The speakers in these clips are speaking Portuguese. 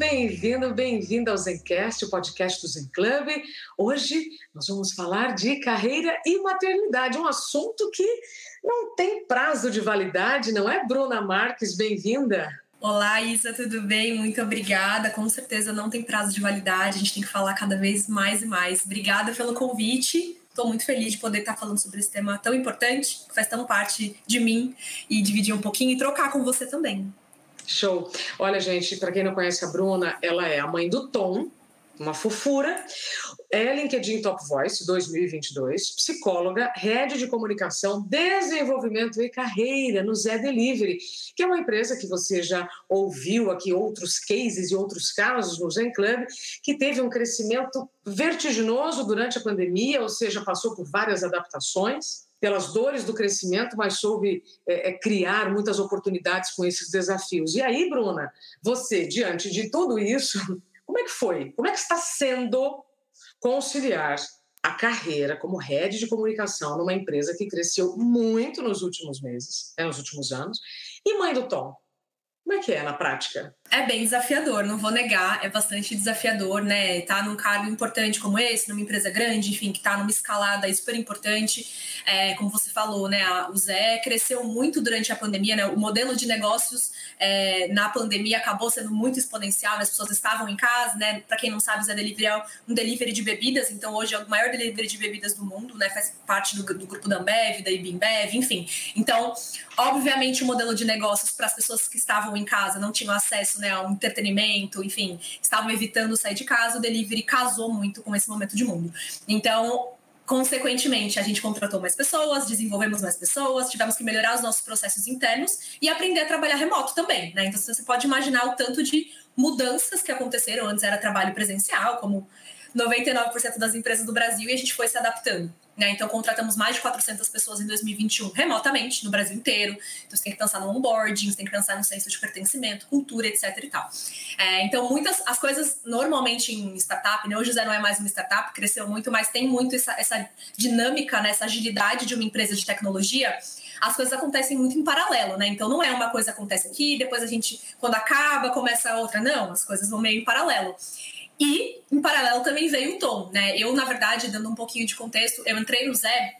Bem-vindo, bem-vinda ao Zencast, o podcast do Zen Club. Hoje nós vamos falar de carreira e maternidade, um assunto que não tem prazo de validade, não é, Bruna Marques? Bem-vinda. Olá, Isa, tudo bem? Muito obrigada. Com certeza não tem prazo de validade, a gente tem que falar cada vez mais e mais. Obrigada pelo convite. Estou muito feliz de poder estar falando sobre esse tema tão importante, que faz tão parte de mim, e dividir um pouquinho e trocar com você também. Show. Olha, gente, para quem não conhece a Bruna, ela é a mãe do Tom, uma fofura. É LinkedIn Top Voice 2022, psicóloga, head de comunicação, desenvolvimento e carreira no Zé Delivery, que é uma empresa que você já ouviu aqui outros cases e outros casos no Zen Club, que teve um crescimento vertiginoso durante a pandemia, ou seja, passou por várias adaptações pelas dores do crescimento, mas soube é, é, criar muitas oportunidades com esses desafios. E aí, Bruna, você, diante de tudo isso, como é que foi? Como é que está sendo conciliar a carreira como head de comunicação numa empresa que cresceu muito nos últimos meses, né, nos últimos anos, e mãe do Tom? Como é que é na prática? É bem desafiador, não vou negar, é bastante desafiador, né? Tá num cargo importante como esse, numa empresa grande, enfim, que tá numa escalada super importante. É, como você falou, né? O Zé cresceu muito durante a pandemia, né? O modelo de negócios é, na pandemia acabou sendo muito exponencial, né? as pessoas estavam em casa, né? Para quem não sabe, o Zé Delivery é um delivery de bebidas, então hoje é o maior delivery de bebidas do mundo, né? Faz parte do, do grupo da Ambev, da Ibimbev, enfim. Então, obviamente, o modelo de negócios para as pessoas que estavam em casa não tinham acesso né, ao entretenimento, enfim, estavam evitando sair de casa, o delivery casou muito com esse momento de mundo. Então, consequentemente, a gente contratou mais pessoas, desenvolvemos mais pessoas, tivemos que melhorar os nossos processos internos e aprender a trabalhar remoto também, né? Então, você pode imaginar o tanto de mudanças que aconteceram. Antes era trabalho presencial, como 99% das empresas do Brasil, e a gente foi se adaptando. Né? Então, contratamos mais de 400 pessoas em 2021 remotamente, no Brasil inteiro. Então, você tem que pensar no onboarding, você tem que pensar no senso de pertencimento, cultura, etc. e tal. É, então, muitas as coisas, normalmente em startup, né? hoje o Zé não é mais uma startup, cresceu muito, mas tem muito essa, essa dinâmica, né? essa agilidade de uma empresa de tecnologia as coisas acontecem muito em paralelo, né? Então não é uma coisa acontece aqui, depois a gente, quando acaba, começa a outra. Não, as coisas vão meio em paralelo. E, em paralelo, também veio o Tom, né? Eu, na verdade, dando um pouquinho de contexto, eu entrei no Zé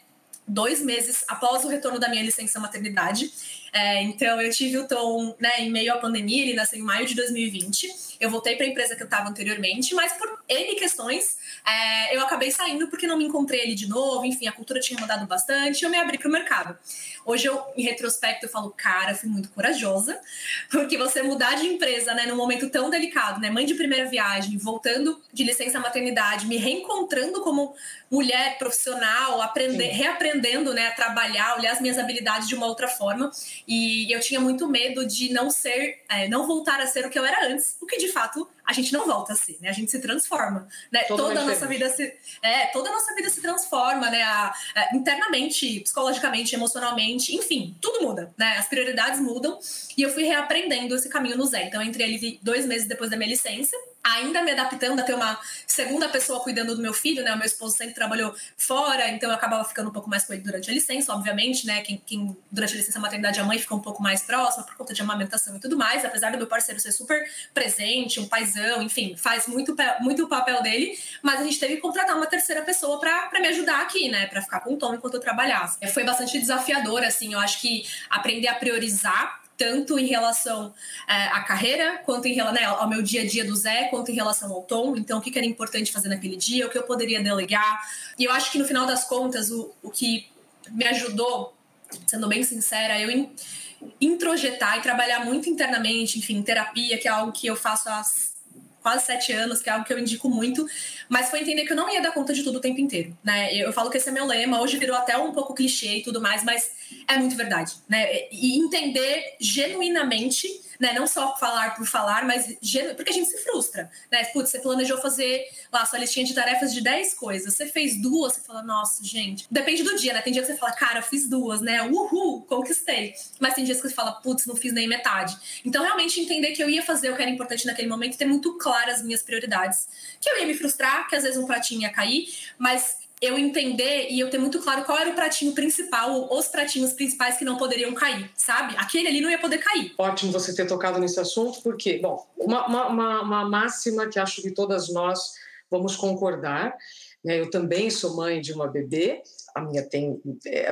dois meses após o retorno da minha licença maternidade. É, então, eu tive o Tom né, em meio à pandemia, ele nasceu em maio de 2020. Eu voltei para a empresa que eu estava anteriormente, mas por N questões, é, eu acabei saindo porque não me encontrei ali de novo. Enfim, a cultura tinha mudado bastante e eu me abri para o mercado. Hoje, eu, em retrospecto, eu falo, cara, fui muito corajosa, porque você mudar de empresa né, num momento tão delicado, né? Mãe de primeira viagem, voltando de licença maternidade, me reencontrando como mulher profissional, aprender, reaprendendo né, a trabalhar, olhar as minhas habilidades de uma outra forma. E eu tinha muito medo de não ser, é, não voltar a ser o que eu era antes, o que de fato a gente não volta a ser, né? A gente se transforma, né? toda a nossa vida se, é, toda a nossa vida se transforma, né? A, a, internamente, psicologicamente, emocionalmente, enfim, tudo muda, né? As prioridades mudam e eu fui reaprendendo esse caminho no Zé. Então, eu entrei ali dois meses depois da minha licença ainda me adaptando a ter uma segunda pessoa cuidando do meu filho, né? O meu esposo sempre trabalhou fora, então eu acabava ficando um pouco mais com ele durante a licença, obviamente, né? Quem, quem durante a licença maternidade a mãe fica um pouco mais próxima por conta de amamentação e tudo mais, apesar do meu parceiro ser super presente, um paizão, enfim, faz muito, muito o papel dele, mas a gente teve que contratar uma terceira pessoa para me ajudar aqui, né? Para ficar com o Tom enquanto eu trabalhava. Foi bastante desafiador, assim, eu acho que aprender a priorizar tanto em relação é, à carreira, quanto em relação né, ao meu dia a dia do Zé, quanto em relação ao Tom. Então, o que era importante fazer naquele dia, o que eu poderia delegar. E eu acho que no final das contas, o, o que me ajudou, sendo bem sincera, eu in, introjetar e trabalhar muito internamente, enfim, terapia, que é algo que eu faço há quase sete anos, que é algo que eu indico muito, mas foi entender que eu não ia dar conta de tudo o tempo inteiro, né? Eu, falo que esse é meu lema, hoje virou até um pouco clichê e tudo mais, mas é muito verdade, né? E entender genuinamente né? Não só falar por falar, mas porque a gente se frustra, né? Putz, você planejou fazer lá sua listinha de tarefas de 10 coisas, você fez duas, você fala, nossa, gente. Depende do dia, né? Tem dia que você fala, cara, eu fiz duas, né? Uhul, conquistei. Mas tem dias que você fala, putz, não fiz nem metade. Então, realmente entender que eu ia fazer o que era importante naquele momento, ter muito claras as minhas prioridades. Que eu ia me frustrar, que às vezes um pratinho ia cair, mas eu entender e eu ter muito claro qual era o pratinho principal, ou os pratinhos principais que não poderiam cair, sabe? Aquele ali não ia poder cair. Ótimo você ter tocado nesse assunto, porque, bom, uma, uma, uma máxima que acho que todas nós vamos concordar. Né? Eu também sou mãe de uma bebê a minha tem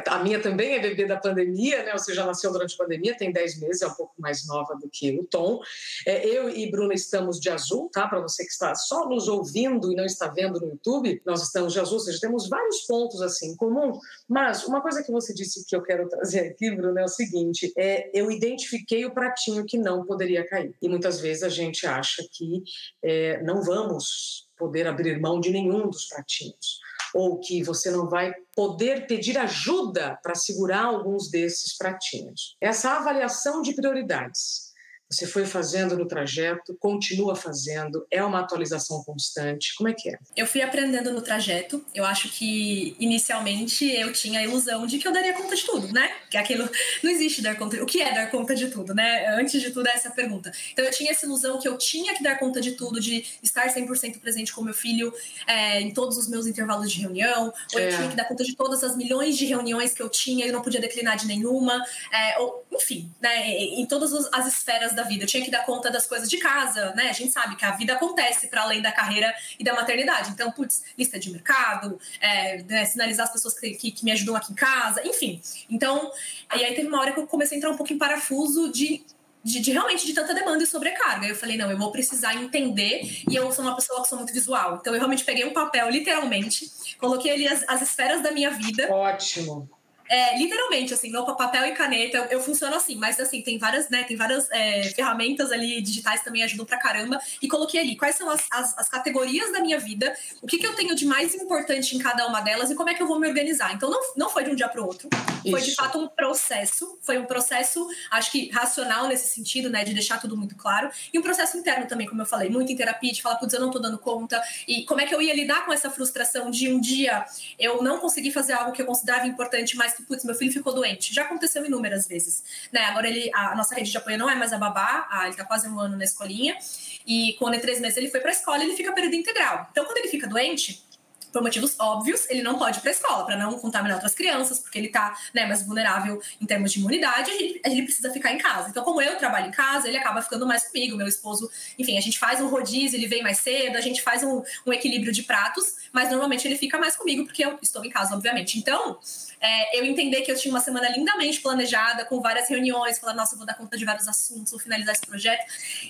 a minha também é bebê da pandemia, né? Ou seja, nasceu durante a pandemia, tem 10 meses, é um pouco mais nova do que o Tom. É, eu e Bruna estamos de azul, tá? Para você que está só nos ouvindo e não está vendo no YouTube, nós estamos de azul, ou seja, temos vários pontos assim em comum. Mas uma coisa que você disse que eu quero trazer aqui, Bruna, é o seguinte: é, eu identifiquei o pratinho que não poderia cair. E muitas vezes a gente acha que é, não vamos poder abrir mão de nenhum dos pratinhos ou que você não vai poder pedir ajuda para segurar alguns desses pratinhos. Essa avaliação de prioridades você foi fazendo no trajeto, continua fazendo, é uma atualização constante. Como é que é? Eu fui aprendendo no trajeto. Eu acho que inicialmente eu tinha a ilusão de que eu daria conta de tudo, né? Que aquilo não existe dar conta. O que é dar conta de tudo, né? Antes de tudo é essa pergunta. Então eu tinha essa ilusão que eu tinha que dar conta de tudo, de estar 100% presente com meu filho é, em todos os meus intervalos de reunião, ou é. eu tinha que dar conta de todas as milhões de reuniões que eu tinha e não podia declinar de nenhuma, é, ou, enfim, né? Em todas as esferas da vida. Eu tinha que dar conta das coisas de casa, né? A gente sabe que a vida acontece para além da carreira e da maternidade. Então, putz, lista de mercado, é, né, sinalizar as pessoas que, que, que, me ajudam aqui em casa, enfim. Então, aí teve uma hora que eu comecei a entrar um pouco em parafuso de de, de, realmente de tanta demanda e sobrecarga. Eu falei, não, eu vou precisar entender, e eu sou uma pessoa que sou muito visual. Então eu realmente peguei um papel, literalmente, coloquei ali as, as esferas da minha vida. Ótimo. É, literalmente, assim, não papel e caneta, eu, eu, funciono assim, mas assim, tem várias, né, tem várias é, ferramentas ali digitais também ajudam pra caramba. E coloquei ali quais são as, as, as, categorias da minha vida, o que, que eu tenho de mais importante em cada uma delas e como é que eu vou me organizar. Então, não, não foi de um dia pro outro, Isso. foi de fato um processo, foi um processo, acho que racional nesse sentido, né, de deixar tudo muito claro, e um processo interno também, como eu falei, muito em terapia, de falar, putz, eu não tô dando conta, e como é que eu ia lidar com essa frustração de um dia eu não conseguir fazer algo que eu considerava importante, mas putz, meu filho ficou doente. Já aconteceu inúmeras vezes. Né? Agora ele, a nossa rede de apoio não é mais a babá, ah, ele está quase um ano na escolinha. E quando em três meses ele foi para a escola, ele fica período integral. Então, quando ele fica doente, por motivos óbvios, ele não pode ir para a escola para não contaminar outras crianças, porque ele está né, mais vulnerável em termos de imunidade, ele, ele precisa ficar em casa. Então, como eu trabalho em casa, ele acaba ficando mais comigo, meu esposo, enfim, a gente faz um rodízio, ele vem mais cedo, a gente faz um, um equilíbrio de pratos, mas normalmente ele fica mais comigo porque eu estou em casa, obviamente. Então, é, eu entender que eu tinha uma semana lindamente planejada, com várias reuniões, falar, nossa, vou dar conta de vários assuntos, vou finalizar esse projeto,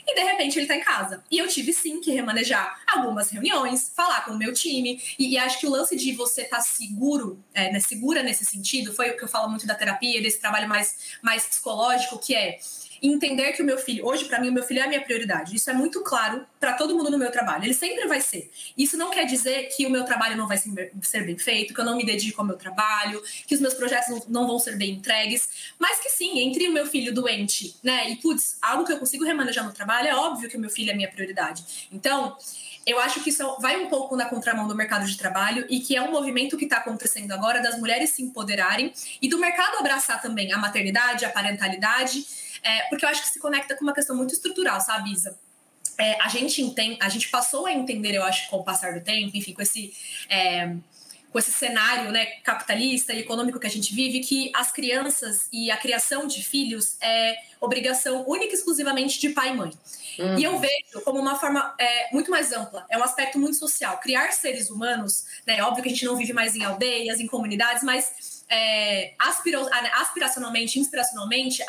e de repente ele está em casa. E eu tive sim que remanejar algumas reuniões, falar com o meu time, e, e acho que o lance de você estar tá seguro, é, né, segura nesse sentido, foi o que eu falo muito da terapia, desse trabalho mais, mais psicológico, que é entender que o meu filho, hoje para mim o meu filho é a minha prioridade. Isso é muito claro para todo mundo no meu trabalho. Ele sempre vai ser. Isso não quer dizer que o meu trabalho não vai ser bem feito, que eu não me dedico ao meu trabalho, que os meus projetos não vão ser bem entregues, mas que sim, entre o meu filho doente, né, e putz, algo que eu consigo remanejar no trabalho, é óbvio que o meu filho é a minha prioridade. Então, eu acho que isso vai um pouco na contramão do mercado de trabalho e que é um movimento que está acontecendo agora das mulheres se empoderarem e do mercado abraçar também a maternidade, a parentalidade é, porque eu acho que se conecta com uma questão muito estrutural, sabe, Isa? É, a gente entende, a gente passou a entender, eu acho, com o passar do tempo, enfim, com esse é, com esse cenário né, capitalista e econômico que a gente vive, que as crianças e a criação de filhos é obrigação única e exclusivamente de pai e mãe. Uhum. E eu vejo como uma forma é, muito mais ampla, é um aspecto muito social. Criar seres humanos, né, óbvio que a gente não vive mais em aldeias, em comunidades, mas é, aspiracionalmente, inspiracionalmente, a,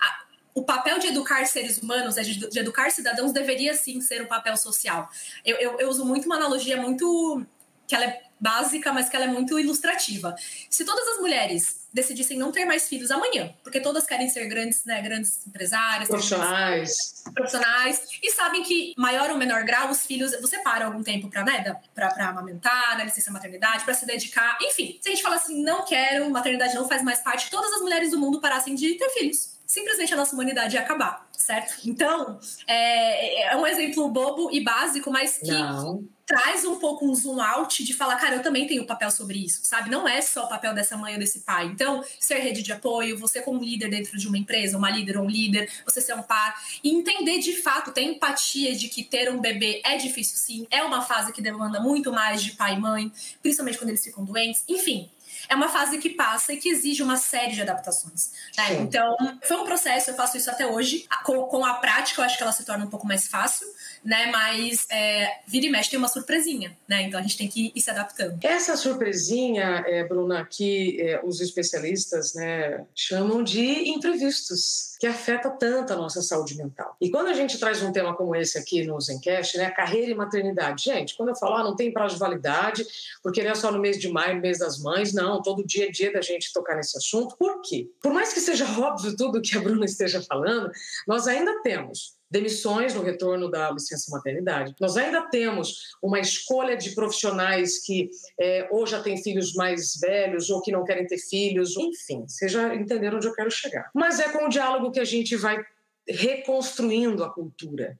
a o papel de educar seres humanos, de, de, educar cidadãos, deveria sim ser um papel social. Eu, eu, eu, uso muito uma analogia muito. que ela é básica, mas que ela é muito ilustrativa. Se todas as mulheres decidissem não ter mais filhos amanhã, porque todas querem ser grandes, né, grandes empresárias, profissionais, profissionais, e sabem que maior ou menor grau os filhos você para algum tempo para né, para amamentar, na licença maternidade, para se dedicar, enfim. Se a gente fala assim, não quero, maternidade não faz mais parte, todas as mulheres do mundo parassem de ter filhos simplesmente a nossa humanidade ia acabar, certo? Então, é, é um exemplo bobo e básico, mas que Não. traz um pouco um zoom out de falar, cara, eu também tenho papel sobre isso, sabe? Não é só o papel dessa mãe ou desse pai. Então, ser rede de apoio, você como líder dentro de uma empresa, uma líder ou um líder, você ser um par, e entender de fato, ter empatia de que ter um bebê é difícil sim, é uma fase que demanda muito mais de pai e mãe, principalmente quando eles ficam doentes, enfim é uma fase que passa e que exige uma série de adaptações. Né? Então, foi um processo, eu faço isso até hoje. Com, com, a prática, eu acho que ela se torna um pouco mais fácil, né? Mas é, vira e mexe tem uma surpresinha, né? Então a gente tem que ir se adaptando. Essa surpresinha, é, Bruna, que é, os especialistas né, chamam de imprevistos, que afeta tanto a nossa saúde mental. E quando a gente traz um tema como esse aqui no Zencast, né? Carreira e maternidade. Gente, quando eu falar, ah, não tem prazo de validade, porque não é só no mês de maio, mês das mães, não todo dia é dia da gente tocar nesse assunto. Por quê? Por mais que seja óbvio tudo que a Bruna esteja falando, nós ainda temos demissões no retorno da licença maternidade. Nós ainda temos uma escolha de profissionais que é, ou já têm filhos mais velhos ou que não querem ter filhos, enfim, vocês já entenderam onde eu quero chegar. Mas é com o diálogo que a gente vai reconstruindo a cultura.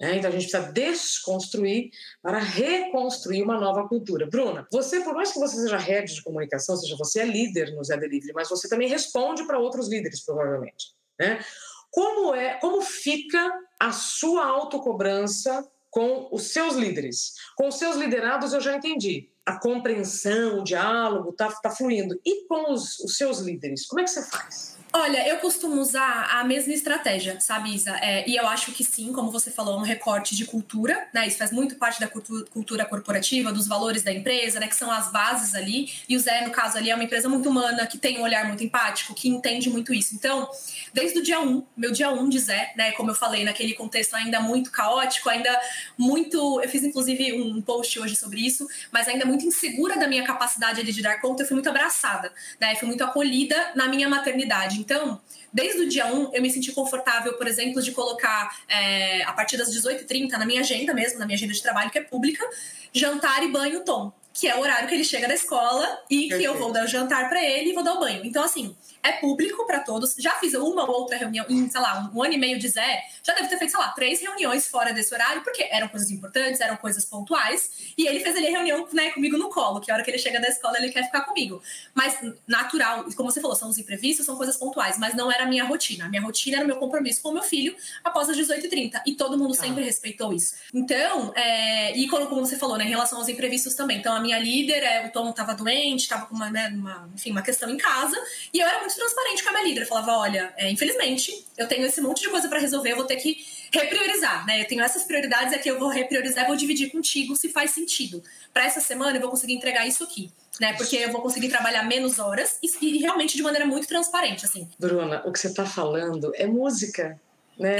É, então a gente precisa desconstruir para reconstruir uma nova cultura. Bruna, você, por mais que você seja head de comunicação, seja você é líder no Zé Delivery, mas você também responde para outros líderes, provavelmente. Né? Como é, como fica a sua autocobrança com os seus líderes? Com os seus liderados eu já entendi. A compreensão, o diálogo está tá fluindo. E com os, os seus líderes, como é que você faz? Olha, eu costumo usar a mesma estratégia, sabe, Isa? É, e eu acho que sim, como você falou, é um recorte de cultura, né? Isso faz muito parte da cultura, cultura corporativa, dos valores da empresa, né? Que são as bases ali. E o Zé, no caso ali, é uma empresa muito humana, que tem um olhar muito empático, que entende muito isso. Então, desde o dia 1, um, meu dia 1 um de Zé, né? Como eu falei, naquele contexto ainda muito caótico, ainda muito. Eu fiz inclusive um post hoje sobre isso, mas ainda muito insegura da minha capacidade de dar conta, eu fui muito abraçada, né? Fui muito acolhida na minha maternidade. Então, desde o dia 1, eu me senti confortável, por exemplo, de colocar é, a partir das 18h30 na minha agenda mesmo, na minha agenda de trabalho, que é pública, jantar e banho tom, que é o horário que ele chega da escola e que eu vou dar o jantar para ele e vou dar o banho. Então, assim, é público para todos. Já fiz uma ou outra reunião, em, sei lá, um, ano e meio de Zé, já deve ter feito, sei lá, três reuniões fora desse horário, porque eram coisas importantes, eram coisas pontuais, e ele fez ali a reunião né, comigo no colo, que a hora que ele chega da escola ele quer ficar comigo. Mas natural, como você falou, são os imprevistos, são coisas pontuais, mas não era a minha rotina. A minha rotina era o meu compromisso com o meu filho após as 18h30, e todo mundo sempre ah. respeitou isso. Então, é, e como, como você falou, né, em relação aos imprevistos também. Então, a minha líder, é, o Tom estava doente, estava com uma, né, uma, enfim, uma questão em casa, e eu era muito transparente com a minha líder. Eu falava: olha, é, infelizmente, eu tenho esse monte de coisa para resolver, eu vou ter que repriorizar, né? Eu tenho essas prioridades aqui, eu vou repriorizar, vou dividir contigo se faz sentido. Para essa semana, eu vou conseguir entregar isso aqui. Né, porque eu vou conseguir trabalhar menos horas e, e realmente de maneira muito transparente, assim. Bruna, o que você está falando é música, né?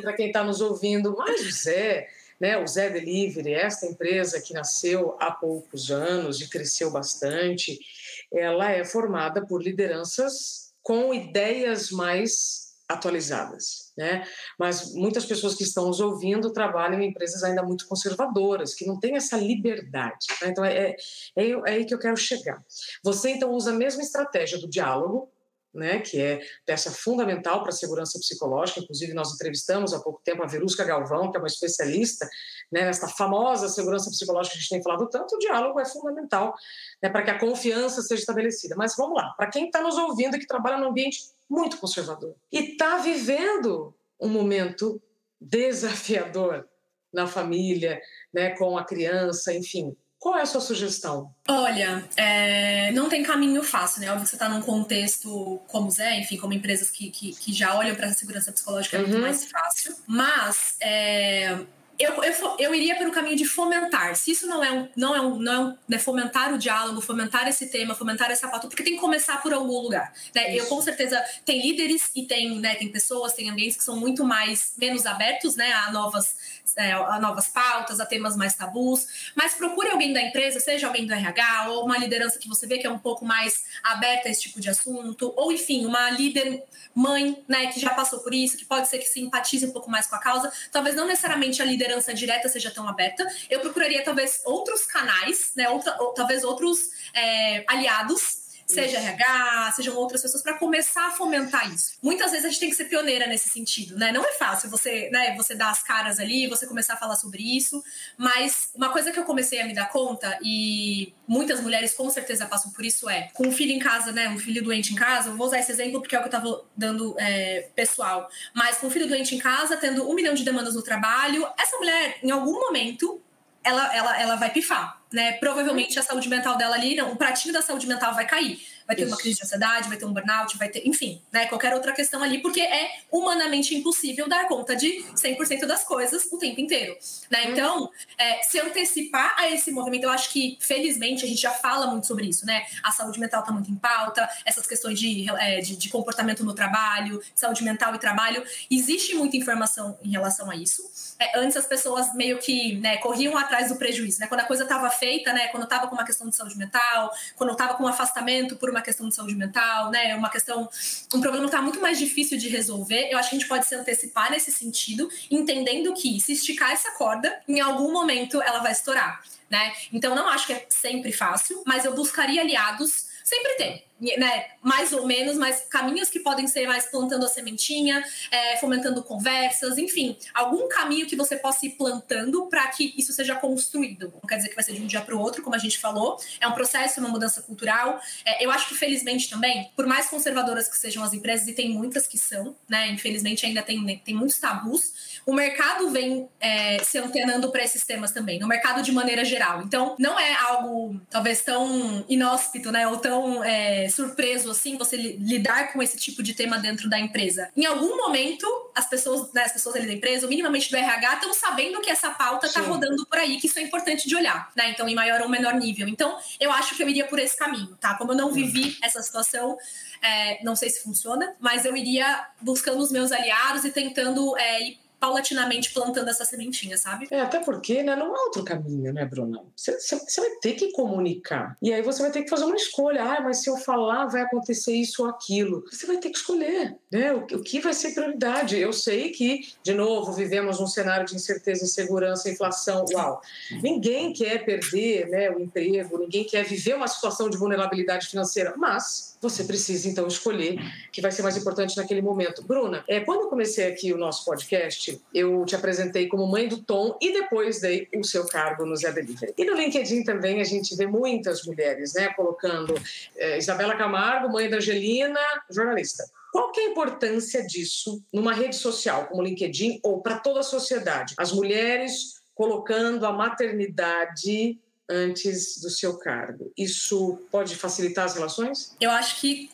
Para quem está nos ouvindo, mas o Zé, né? O Zé Delivery, esta empresa que nasceu há poucos anos e cresceu bastante, ela é formada por lideranças com ideias mais atualizadas, né? Mas muitas pessoas que estão nos ouvindo trabalham em empresas ainda muito conservadoras, que não têm essa liberdade. Né? Então é, é, é aí que eu quero chegar. Você então usa a mesma estratégia do diálogo, né, que é peça fundamental para a segurança psicológica. Inclusive, nós entrevistamos há pouco tempo a Verusca Galvão, que é uma especialista né, nessa famosa segurança psicológica que a gente tem falado tanto. O diálogo é fundamental né, para que a confiança seja estabelecida. Mas vamos lá, para quem está nos ouvindo que trabalha num ambiente muito conservador e está vivendo um momento desafiador na família, né, com a criança, enfim, qual é a sua sugestão? Olha, é, não tem caminho fácil, né? Óbvio que você está num contexto como Zé, enfim, como empresas que, que, que já olham para a segurança psicológica, é muito uhum. mais fácil. Mas é, eu, eu, eu iria pelo caminho de fomentar. Se isso não é um, não é um, não é um, né, fomentar o diálogo, fomentar esse tema, fomentar essa pauta, porque tem que começar por algum lugar. Né? Eu com certeza tem líderes e tem, né, tem pessoas, tem ambientes que são muito mais menos abertos, né, a novas é, a novas pautas, a temas mais tabus, mas procure alguém da empresa, seja alguém do RH ou uma liderança que você vê que é um pouco mais aberta a esse tipo de assunto, ou enfim, uma líder mãe, né, que já passou por isso, que pode ser que simpatize um pouco mais com a causa. Talvez não necessariamente a liderança direta seja tão aberta. Eu procuraria talvez outros canais, né, outra, ou, talvez outros é, aliados seja isso. RH, sejam outras pessoas, para começar a fomentar isso. Muitas vezes a gente tem que ser pioneira nesse sentido, né? Não é fácil você, né, você dar as caras ali, você começar a falar sobre isso, mas uma coisa que eu comecei a me dar conta, e muitas mulheres com certeza passam por isso, é com um filho em casa, né? Um filho doente em casa, eu vou usar esse exemplo porque é o que eu tava dando é, pessoal, mas com um filho doente em casa, tendo um milhão de demandas no trabalho, essa mulher, em algum momento, ela, ela, ela vai pifar, né? Provavelmente a saúde mental dela ali, não, o pratinho da saúde mental vai cair vai ter Isso. uma crise de ansiedade, vai ter um burnout, vai ter, enfim, né, qualquer outra questão ali, porque é humanamente impossível dar conta de 100% das coisas o tempo inteiro, né? Uhum. Então, é, se antecipar a esse movimento, eu acho que, felizmente, a gente já fala muito sobre isso, né? A saúde mental está muito em pauta, essas questões de, é, de, de comportamento no trabalho, saúde mental e trabalho, existe muita informação em relação a isso. É, antes as pessoas meio que né, corriam atrás do prejuízo, né? Quando a coisa estava feita, né? Quando estava com uma questão de saúde mental, quando estava com um afastamento por uma questão de saúde mental, né? Uma questão, um problema que está muito mais difícil de resolver. Eu acho que a gente pode se antecipar nesse sentido, entendendo que se esticar essa corda, em algum momento ela vai estourar, né? Então não acho que é sempre fácil, mas eu buscaria aliados. Sempre tem né, mais ou menos, mas caminhos que podem ser mais plantando a sementinha, é, fomentando conversas, enfim, algum caminho que você possa ir plantando para que isso seja construído. Não quer dizer que vai ser de um dia para o outro, como a gente falou, é um processo, uma mudança cultural. É, eu acho que, felizmente, também, por mais conservadoras que sejam as empresas, e tem muitas que são, né, infelizmente ainda tem, tem muitos tabus, o mercado vem é, se antenando para esses temas também, no mercado de maneira geral. Então, não é algo talvez tão inóspito, né, ou tão é, surpreso assim você lidar com esse tipo de tema dentro da empresa. Em algum momento, as pessoas, né, as pessoas ali da empresa, ou minimamente do RH, estão sabendo que essa pauta está rodando por aí, que isso é importante de olhar, né? Então, em maior ou menor nível. Então, eu acho que eu iria por esse caminho, tá? Como eu não vivi essa situação, é, não sei se funciona, mas eu iria buscando os meus aliados e tentando é, ir paulatinamente plantando essa sementinha, sabe? É, até porque né, não há outro caminho, né, Bruna? Você, vai ter que comunicar. E aí você vai ter que fazer uma escolha. Ah, mas se eu falar, vai acontecer isso ou aquilo. Você vai ter que escolher, né? O, o que vai ser prioridade? Eu sei que, de novo, vivemos um cenário de incerteza, insegurança, inflação. Uau! Ninguém quer perder né, o emprego, ninguém quer viver uma situação de vulnerabilidade financeira, mas você precisa então escolher que vai ser mais importante naquele momento. Bruna, é, quando eu comecei aqui o nosso podcast, eu te apresentei como mãe do Tom e depois dei o seu cargo no Zé Delivery. E no LinkedIn também a gente vê muitas mulheres, né, colocando é, Isabela Camargo, mãe da Angelina, jornalista. Qual que é a importância disso numa rede social como o LinkedIn ou para toda a sociedade? As mulheres colocando a maternidade antes do seu cargo. Isso pode facilitar as relações? Eu acho que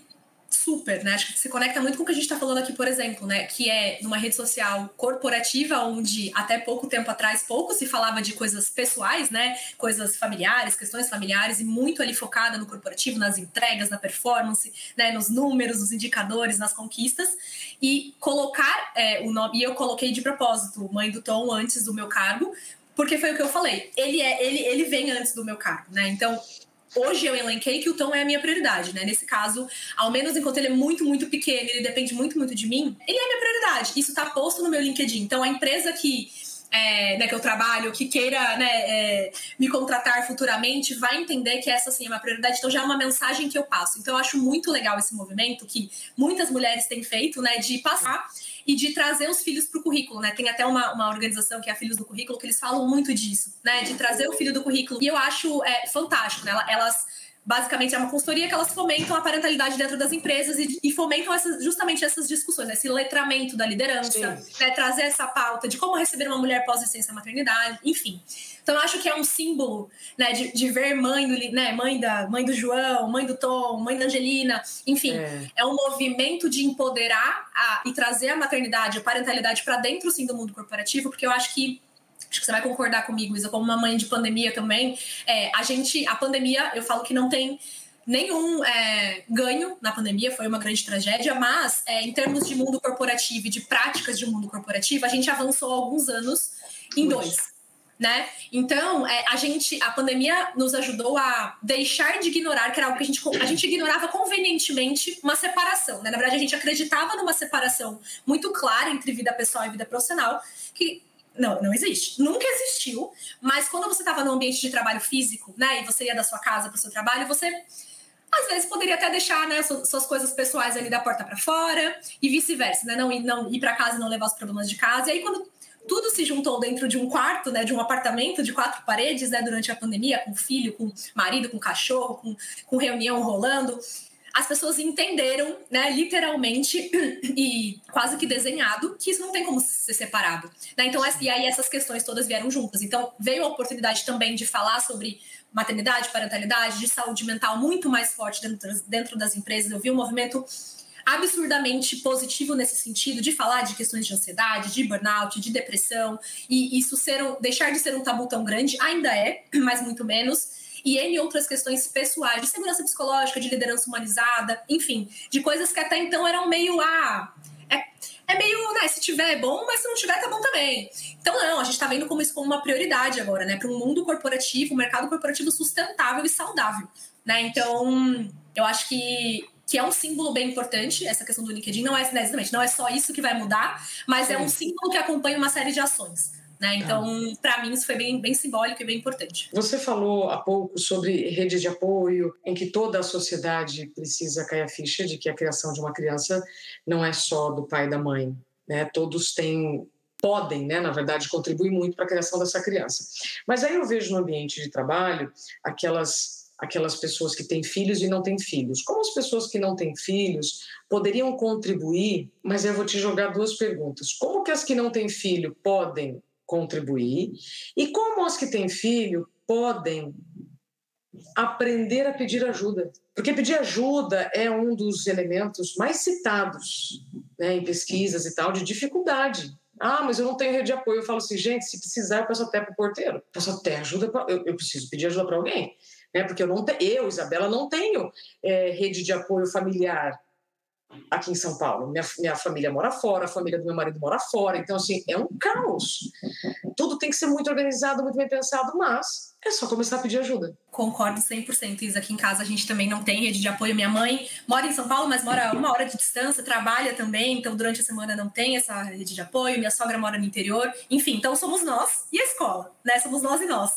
super, né? Acho que se conecta muito com o que a gente está falando aqui, por exemplo, né? Que é numa rede social corporativa, onde até pouco tempo atrás pouco se falava de coisas pessoais, né? Coisas familiares, questões familiares, e muito ali focada no corporativo, nas entregas, na performance, né? Nos números, nos indicadores, nas conquistas. E colocar é, o nome, e eu coloquei de propósito, mãe do Tom, antes do meu cargo, porque foi o que eu falei. Ele é, ele, ele vem antes do meu cargo, né? Então, hoje eu elenquei que o Tom é a minha prioridade, né? Nesse caso, ao menos enquanto ele é muito, muito pequeno, ele depende muito, muito de mim, ele é a minha prioridade. Isso tá posto no meu LinkedIn. Então, a empresa que é, né, que eu trabalho, que queira né, é, me contratar futuramente, vai entender que essa sim é uma prioridade. Então já é uma mensagem que eu passo. Então eu acho muito legal esse movimento que muitas mulheres têm feito, né, de passar e de trazer os filhos para o currículo, né? Tem até uma, uma organização que é a Filhos do Currículo que eles falam muito disso, né? De trazer o filho do currículo. E eu acho é, fantástico, né? Elas basicamente é uma consultoria que elas fomentam a parentalidade dentro das empresas e, e fomentam essas, justamente essas discussões, né? esse letramento da liderança, né? trazer essa pauta de como receber uma mulher pós-licença maternidade, enfim. Então eu acho que é um símbolo né, de, de ver mãe do, né, mãe, da, mãe do João, mãe do Tom, mãe da Angelina, enfim, é, é um movimento de empoderar a, e trazer a maternidade, a parentalidade para dentro sim do mundo corporativo, porque eu acho que acho que você vai concordar comigo, Isa, como uma mãe de pandemia também, é, a gente, a pandemia, eu falo que não tem nenhum é, ganho na pandemia, foi uma grande tragédia, mas é, em termos de mundo corporativo e de práticas de mundo corporativo, a gente avançou alguns anos em dois. Né? Então, é, a gente, a pandemia nos ajudou a deixar de ignorar, que era algo que a gente, a gente ignorava convenientemente, uma separação. Né? Na verdade, a gente acreditava numa separação muito clara entre vida pessoal e vida profissional, que não, não existe. Nunca existiu. Mas quando você estava no ambiente de trabalho físico, né, e você ia da sua casa para o seu trabalho, você às vezes poderia até deixar né, suas, coisas pessoais ali da porta para fora e vice-versa, né? Não ir, não ir para casa e não levar os problemas de casa. E aí, quando tudo se juntou dentro de um quarto, né, de um apartamento de quatro paredes, né, durante a pandemia, com filho, com marido, com cachorro, com, com reunião rolando, as pessoas entenderam, né, literalmente e quase que desenhado, que isso não tem como ser separado. Né? Então, e aí essas questões todas vieram juntas. Então, veio a oportunidade também de falar sobre maternidade, parentalidade, de saúde mental muito mais forte dentro, dentro das empresas. Eu vi um movimento absurdamente positivo nesse sentido de falar de questões de ansiedade, de burnout, de depressão e isso ser um, deixar de ser um tabu tão grande ainda é, mas muito menos. E N outras questões pessoais, de segurança psicológica, de liderança humanizada, enfim, de coisas que até então eram meio ah, é, é meio, né, se tiver é bom, mas se não tiver tá bom também. Então não, a gente tá vendo como isso como uma prioridade agora, né, para um mundo corporativo, um mercado corporativo sustentável e saudável, né? Então, eu acho que que é um símbolo bem importante, essa questão do LinkedIn não é né, exatamente, não é só isso que vai mudar, mas é um símbolo que acompanha uma série de ações. Né? Então, ah. para mim, isso foi bem, bem simbólico e bem importante. Você falou há pouco sobre redes de apoio, em que toda a sociedade precisa cair a ficha de que a criação de uma criança não é só do pai e da mãe. Né? Todos têm podem, né, na verdade, contribuir muito para a criação dessa criança. Mas aí eu vejo no ambiente de trabalho aquelas aquelas pessoas que têm filhos e não têm filhos. Como as pessoas que não têm filhos poderiam contribuir? Mas eu vou te jogar duas perguntas. Como que as que não têm filho podem contribuir? E como as que têm filho podem aprender a pedir ajuda? Porque pedir ajuda é um dos elementos mais citados né, em pesquisas e tal de dificuldade ah, mas eu não tenho rede de apoio. Eu falo assim, gente, se precisar, eu peço até para o porteiro. Peço até ajuda, pra... eu, eu, preciso pedir ajuda para alguém né? Porque eu não te, eu, Isabela, não tenho é, rede de apoio familiar aqui em São Paulo. Minha, minha família mora fora, a família do meu marido mora fora, então assim é um caos. Tudo tem que ser muito organizado, muito bem pensado, mas é só começar a pedir ajuda. Concordo 100%, Isa. Aqui em casa a gente também não tem rede de apoio. Minha mãe mora em São Paulo, mas mora uma hora de distância, trabalha também, então durante a semana não tem essa rede de apoio. Minha sogra mora no interior. Enfim, então somos nós e a escola, né? Somos nós e nós.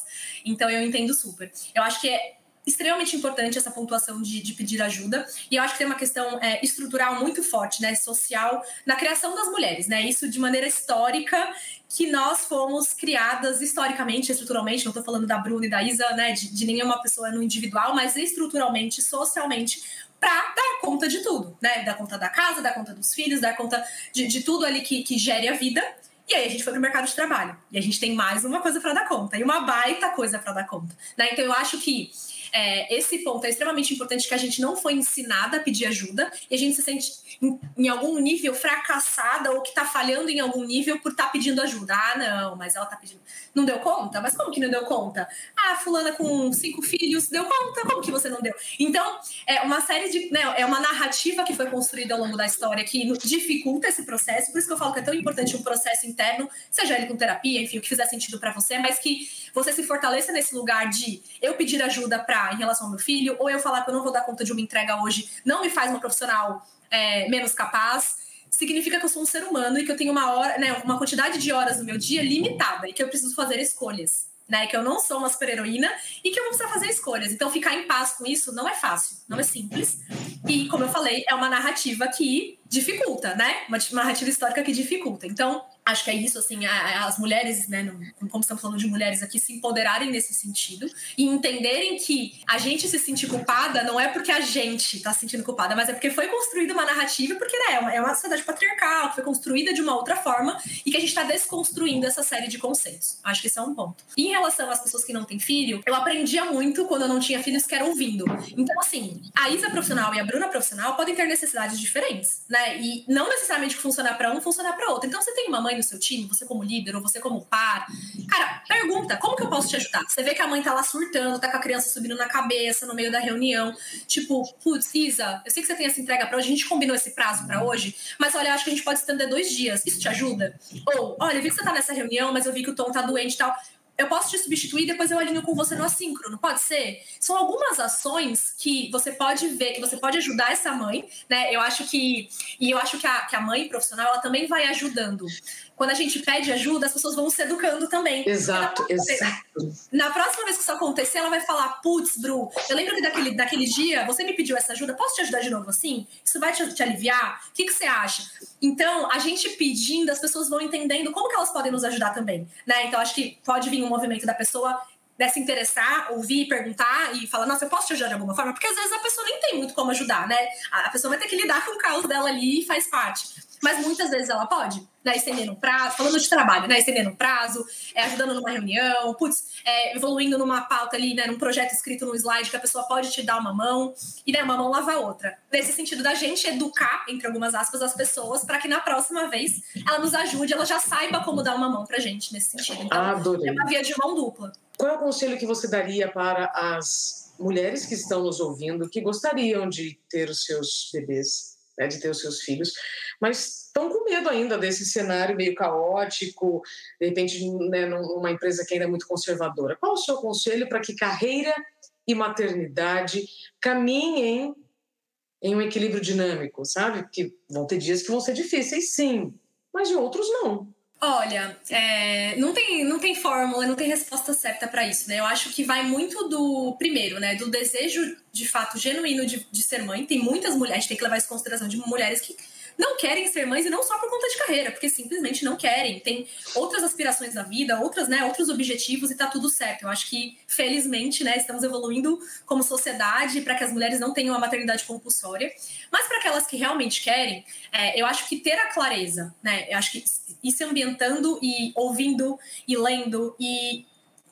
Então eu entendo super. Eu acho que é extremamente importante essa pontuação de, de, pedir ajuda. E eu acho que tem uma questão é, estrutural muito forte, né, social, na criação das mulheres, né? Isso de maneira histórica, que nós fomos criadas historicamente, estruturalmente, não estou falando da Bruna e da Isa, né, de, de nenhuma pessoa no individual, mas estruturalmente, socialmente, para dar conta de tudo, né? Dar conta da casa, dar conta dos filhos, dar conta de, de tudo ali que, que gere a vida. E aí a gente foi pro mercado de trabalho. E a gente tem mais uma coisa para dar conta. E uma baita coisa para dar conta. Né? Então eu acho que é, esse ponto é extremamente importante que a gente não foi ensinada a pedir ajuda e a gente se sente em, em algum nível fracassada ou que está falhando em algum nível por estar tá pedindo ajuda. Ah, não, mas ela está pedindo. Não deu conta? Mas como que não deu conta? Ah, fulana com cinco filhos deu conta? Como que você não deu? Então, é uma série de. Né, é uma narrativa que foi construída ao longo da história que dificulta esse processo. Por isso que eu falo que é tão importante um processo interno, seja ele com terapia, enfim, o que fizer sentido para você, mas que você se fortaleça nesse lugar de eu pedir ajuda para em relação ao meu filho, ou eu falar que eu não vou dar conta de uma entrega hoje não me faz uma profissional é, menos capaz. Significa que eu sou um ser humano e que eu tenho uma hora, né, uma quantidade de horas no meu dia limitada e que eu preciso fazer escolhas. Né, que eu não sou uma super-heroína e que eu vou precisar fazer escolhas. Então, ficar em paz com isso não é fácil, não é simples. E, como eu falei, é uma narrativa que dificulta, né? Uma narrativa histórica que dificulta. Então, acho que é isso, assim, as mulheres, né, como estamos falando de mulheres aqui, se empoderarem nesse sentido e entenderem que a gente se sentir culpada não é porque a gente está se sentindo culpada, mas é porque foi construída uma narrativa, porque né, é, uma, é uma sociedade patriarcal, que foi construída de uma outra forma e que a gente está desconstruindo essa série de conceitos. Acho que esse é um ponto. Em relação às pessoas que não têm filho, eu aprendia muito quando eu não tinha filhos que eram ouvindo. Então, assim, a Isa profissional e a Bruna profissional podem ter necessidades diferentes, né? E não necessariamente funcionar para um, funcionar para outro. Então, você tem uma mãe no seu time, você como líder ou você como par, cara, pergunta, como que eu posso te ajudar? Você vê que a mãe tá lá surtando, tá com a criança subindo na cabeça no meio da reunião, tipo, putz, Isa, eu sei que você tem essa entrega para hoje, a gente combinou esse prazo para hoje, mas olha, acho que a gente pode estender dois dias, isso te ajuda? Ou, olha, eu vi que você tá nessa reunião, mas eu vi que o Tom tá doente e tal, eu posso te substituir, depois eu alinho com você no assíncrono, pode ser? São algumas ações que você pode ver, que você pode ajudar essa mãe, né? Eu acho que. E eu acho que a, que a mãe profissional, ela também vai ajudando. Quando a gente pede ajuda, as pessoas vão se educando também. Exato, exato. Na próxima vez que isso acontecer, ela vai falar: putz, Bru, eu lembro que daquele, daquele dia você me pediu essa ajuda, posso te ajudar de novo assim? Isso vai te, te aliviar? O que, que você acha? Então, a gente pedindo, as pessoas vão entendendo como que elas podem nos ajudar também. Né? Então, acho que pode vir um movimento da pessoa né, se interessar, ouvir, perguntar e falar, nossa, eu posso te ajudar de alguma forma? Porque às vezes a pessoa nem tem muito como ajudar, né? A pessoa vai ter que lidar com o caos dela ali e faz parte mas muitas vezes ela pode, né? Estendendo um prazo, falando de trabalho, né? Estendendo um prazo, é, ajudando numa reunião, putz, é, evoluindo numa pauta ali, né? Num projeto escrito no slide que a pessoa pode te dar uma mão e né, uma mão lava a outra. Nesse sentido da gente educar, entre algumas aspas, as pessoas para que na próxima vez ela nos ajude, ela já saiba como dar uma mão pra gente nesse sentido. Então, Adorei. é uma via de mão dupla. Qual é o conselho que você daria para as mulheres que estão nos ouvindo que gostariam de ter os seus bebês, né, de ter os seus filhos, mas estão com medo ainda desse cenário meio caótico, de repente, né, numa empresa que ainda é muito conservadora. Qual o seu conselho para que carreira e maternidade caminhem em um equilíbrio dinâmico, sabe? Que vão ter dias que vão ser difíceis, sim, mas de outros não. Olha, é, não, tem, não tem fórmula, não tem resposta certa para isso, né? Eu acho que vai muito do, primeiro, né? Do desejo de fato genuíno de, de ser mãe. Tem muitas mulheres, a gente tem que levar isso em consideração, de mulheres que não querem ser mães e não só por conta de carreira, porque simplesmente não querem. Tem outras aspirações na vida, outras, né, outros objetivos e tá tudo certo. Eu acho que, felizmente, né, estamos evoluindo como sociedade para que as mulheres não tenham a maternidade compulsória. Mas para aquelas que realmente querem, é, eu acho que ter a clareza, né, eu acho que ir se ambientando e ouvindo e lendo e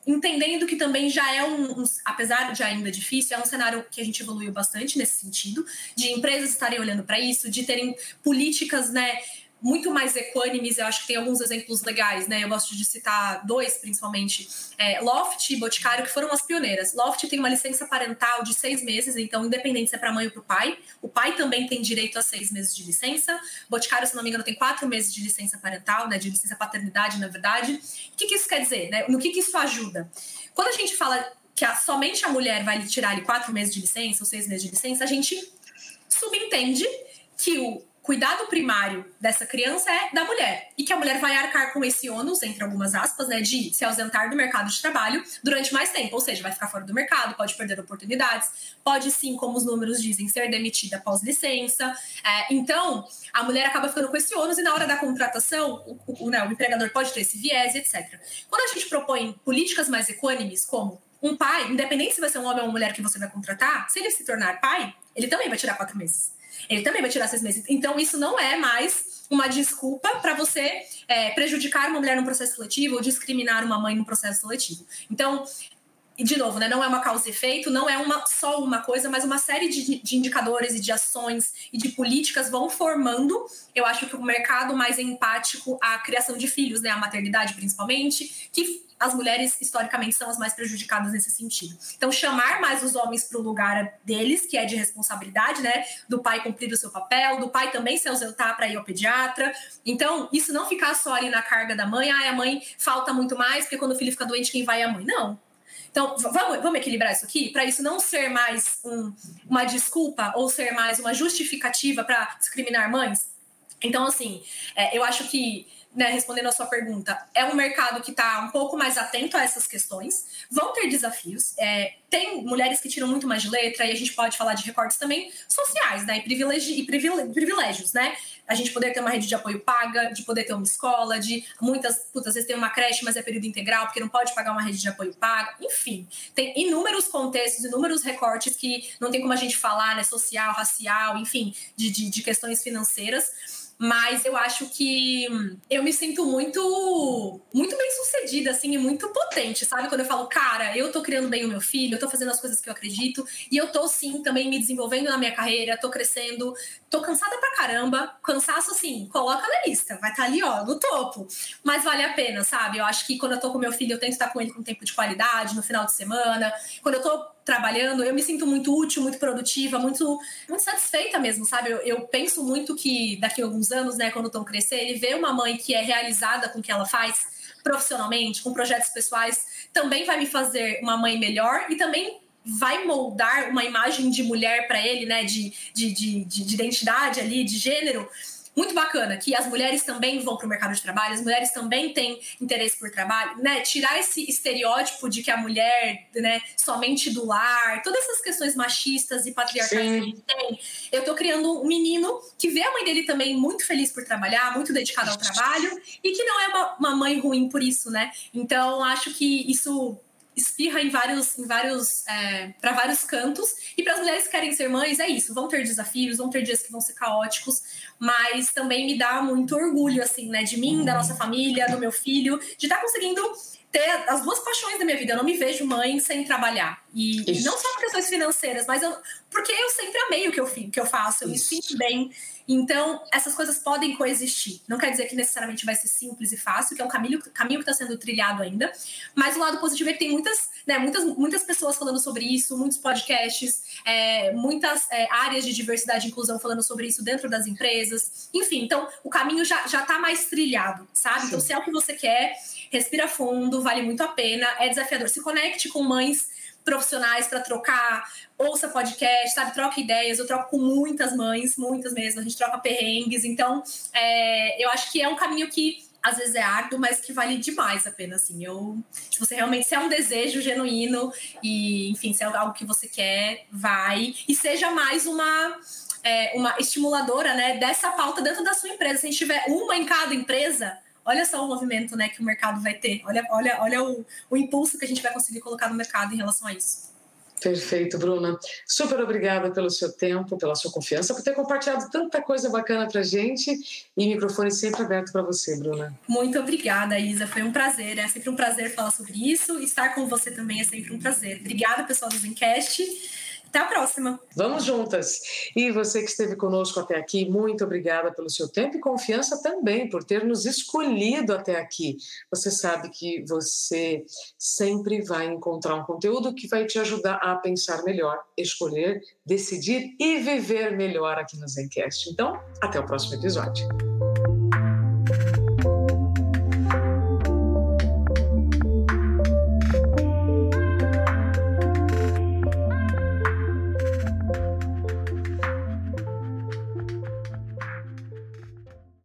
entendendo que também já é um, um, apesar de ainda difícil, é um cenário que a gente evoluiu bastante nesse sentido, de empresas estarem olhando para isso, de terem políticas, né, muito mais equânimes, eu acho que tem alguns exemplos legais, né? Eu gosto de citar dois, principalmente. É, Loft e Boticário, que foram as pioneiras. Loft tem uma licença parental de seis meses, então, independente se é para a mãe ou para o pai. O pai também tem direito a seis meses de licença. Boticário, se não me engano, tem quatro meses de licença parental, né? De licença paternidade, na verdade. O que, que isso quer dizer, né? No que, que isso ajuda? Quando a gente fala que a, somente a mulher vai tirar ali quatro meses de licença ou seis meses de licença, a gente subentende que o cuidado primário dessa criança é da mulher e que a mulher vai arcar com esse ônus, entre algumas aspas, né, de se ausentar do mercado de trabalho durante mais tempo, ou seja, vai ficar fora do mercado, pode perder oportunidades, pode sim, como os números dizem, ser demitida após licença. É, então, a mulher acaba ficando com esse ônus e na hora da contratação, o, o, né, o empregador pode ter esse viés, etc. Quando a gente propõe políticas mais equânimes, como um pai, independente se vai ser um homem ou uma mulher que você vai contratar, se ele se tornar pai, ele também vai tirar quatro meses ele também vai tirar seis meses. Então, isso não é mais uma desculpa para você é, prejudicar uma mulher no processo seletivo ou discriminar uma mãe no processo seletivo. Então, de novo, né, não é uma causa e efeito, não é uma, só uma coisa, mas uma série de, de, indicadores e de ações e de políticas vão formando, eu acho que o mercado mais empático à criação de filhos, né, a maternidade principalmente, que as mulheres historicamente são as mais prejudicadas nesse sentido. Então, chamar mais os homens para o lugar deles, que é de responsabilidade, né? Do pai cumprir o seu papel, do pai também se ausentar para ir ao pediatra. Então, isso não ficar só ali na carga da mãe, ah, a mãe falta muito mais, porque quando o filho fica doente, quem vai é a mãe. Não. Então, vamos, vamos equilibrar isso aqui, para isso não ser mais um, uma desculpa ou ser mais uma justificativa para discriminar mães. Então, assim, é, eu acho que né, respondendo a sua pergunta, é um mercado que está um pouco mais atento a essas questões. Vão ter desafios. É, tem mulheres que tiram muito mais de letra, e a gente pode falar de recortes também sociais, né? E, privilegi e privilégios, né? A gente poder ter uma rede de apoio paga, de poder ter uma escola, de muitas, putas, às vezes tem uma creche, mas é período integral, porque não pode pagar uma rede de apoio paga. Enfim, tem inúmeros contextos, inúmeros recortes que não tem como a gente falar, né? Social, racial, enfim, de, de, de questões financeiras mas eu acho que eu me sinto muito, muito bem sucedida, assim, e muito potente, sabe? Quando eu falo, cara, eu tô criando bem o meu filho, eu tô fazendo as coisas que eu acredito, e eu tô, sim, também me desenvolvendo na minha carreira, tô crescendo, tô cansada pra caramba. Cansaço, assim, coloca na lista, vai estar tá ali, ó, no topo. Mas vale a pena, sabe? Eu acho que quando eu tô com meu filho, eu tento estar com ele com tempo de qualidade, no final de semana. Quando eu tô trabalhando, eu me sinto muito útil, muito produtiva, muito, muito satisfeita mesmo, sabe? Eu, eu penso muito que daqui a alguns anos, né, quando estão crescer, ele vê uma mãe que é realizada com o que ela faz profissionalmente, com projetos pessoais, também vai me fazer uma mãe melhor e também vai moldar uma imagem de mulher para ele, né, de, de, de, de, identidade ali, de gênero, muito bacana que as mulheres também vão para o mercado de trabalho, as mulheres também têm interesse por trabalho, né? Tirar esse estereótipo de que a mulher, né, somente do lar, todas essas questões machistas e patriarcais Sim. que a gente tem. Eu tô criando um menino que vê a mãe dele também muito feliz por trabalhar, muito dedicada ao trabalho e que não é uma, uma mãe ruim por isso, né? Então acho que isso espirra em vários, em vários, é, para vários cantos. E para as mulheres que querem ser mães, é isso. Vão ter desafios, vão ter dias que vão ser caóticos, mas também me dá muito orgulho, assim, né, de mim, da nossa família, do meu filho, de estar tá conseguindo ter as duas paixões da minha vida. Eu não me vejo mãe sem trabalhar. E, e não só por questões financeiras, mas eu, porque eu sempre amei o que eu, que eu faço, eu Isso. me sinto bem. Então, essas coisas podem coexistir. Não quer dizer que necessariamente vai ser simples e fácil, que é um caminho, caminho que está sendo trilhado ainda. Mas o lado positivo é que tem muitas, né, muitas, muitas pessoas falando sobre isso, muitos podcasts, é, muitas é, áreas de diversidade e inclusão falando sobre isso dentro das empresas. Enfim, então o caminho já está mais trilhado, sabe? Sim. Então, se é o que você quer, respira fundo, vale muito a pena, é desafiador. Se conecte com mães profissionais para trocar, ouça podcast, sabe? Troca ideias. Eu troco com muitas mães, muitas mesmo. A gente troca perrengues. Então, é, eu acho que é um caminho que às vezes é árduo, mas que vale demais a pena, assim. Eu, se você realmente, se é um desejo genuíno e, enfim, se é algo que você quer, vai. E seja mais uma, é, uma estimuladora, né, dessa pauta dentro da sua empresa. Se a gente tiver uma em cada empresa, olha só o movimento né, que o mercado vai ter, olha, olha, olha o, o impulso que a gente vai conseguir colocar no mercado em relação a isso. Perfeito, Bruna. Super obrigada pelo seu tempo, pela sua confiança, por ter compartilhado tanta coisa bacana para gente e microfone sempre aberto para você, Bruna. Muito obrigada, Isa. Foi um prazer. É sempre um prazer falar sobre isso. Estar com você também é sempre um prazer. Obrigada, pessoal do Zencast. Até a próxima. Vamos juntas. E você que esteve conosco até aqui, muito obrigada pelo seu tempo e confiança também por ter nos escolhido até aqui. Você sabe que você sempre vai encontrar um conteúdo que vai te ajudar a pensar melhor, escolher, decidir e viver melhor aqui no Zencast. Então, até o próximo episódio.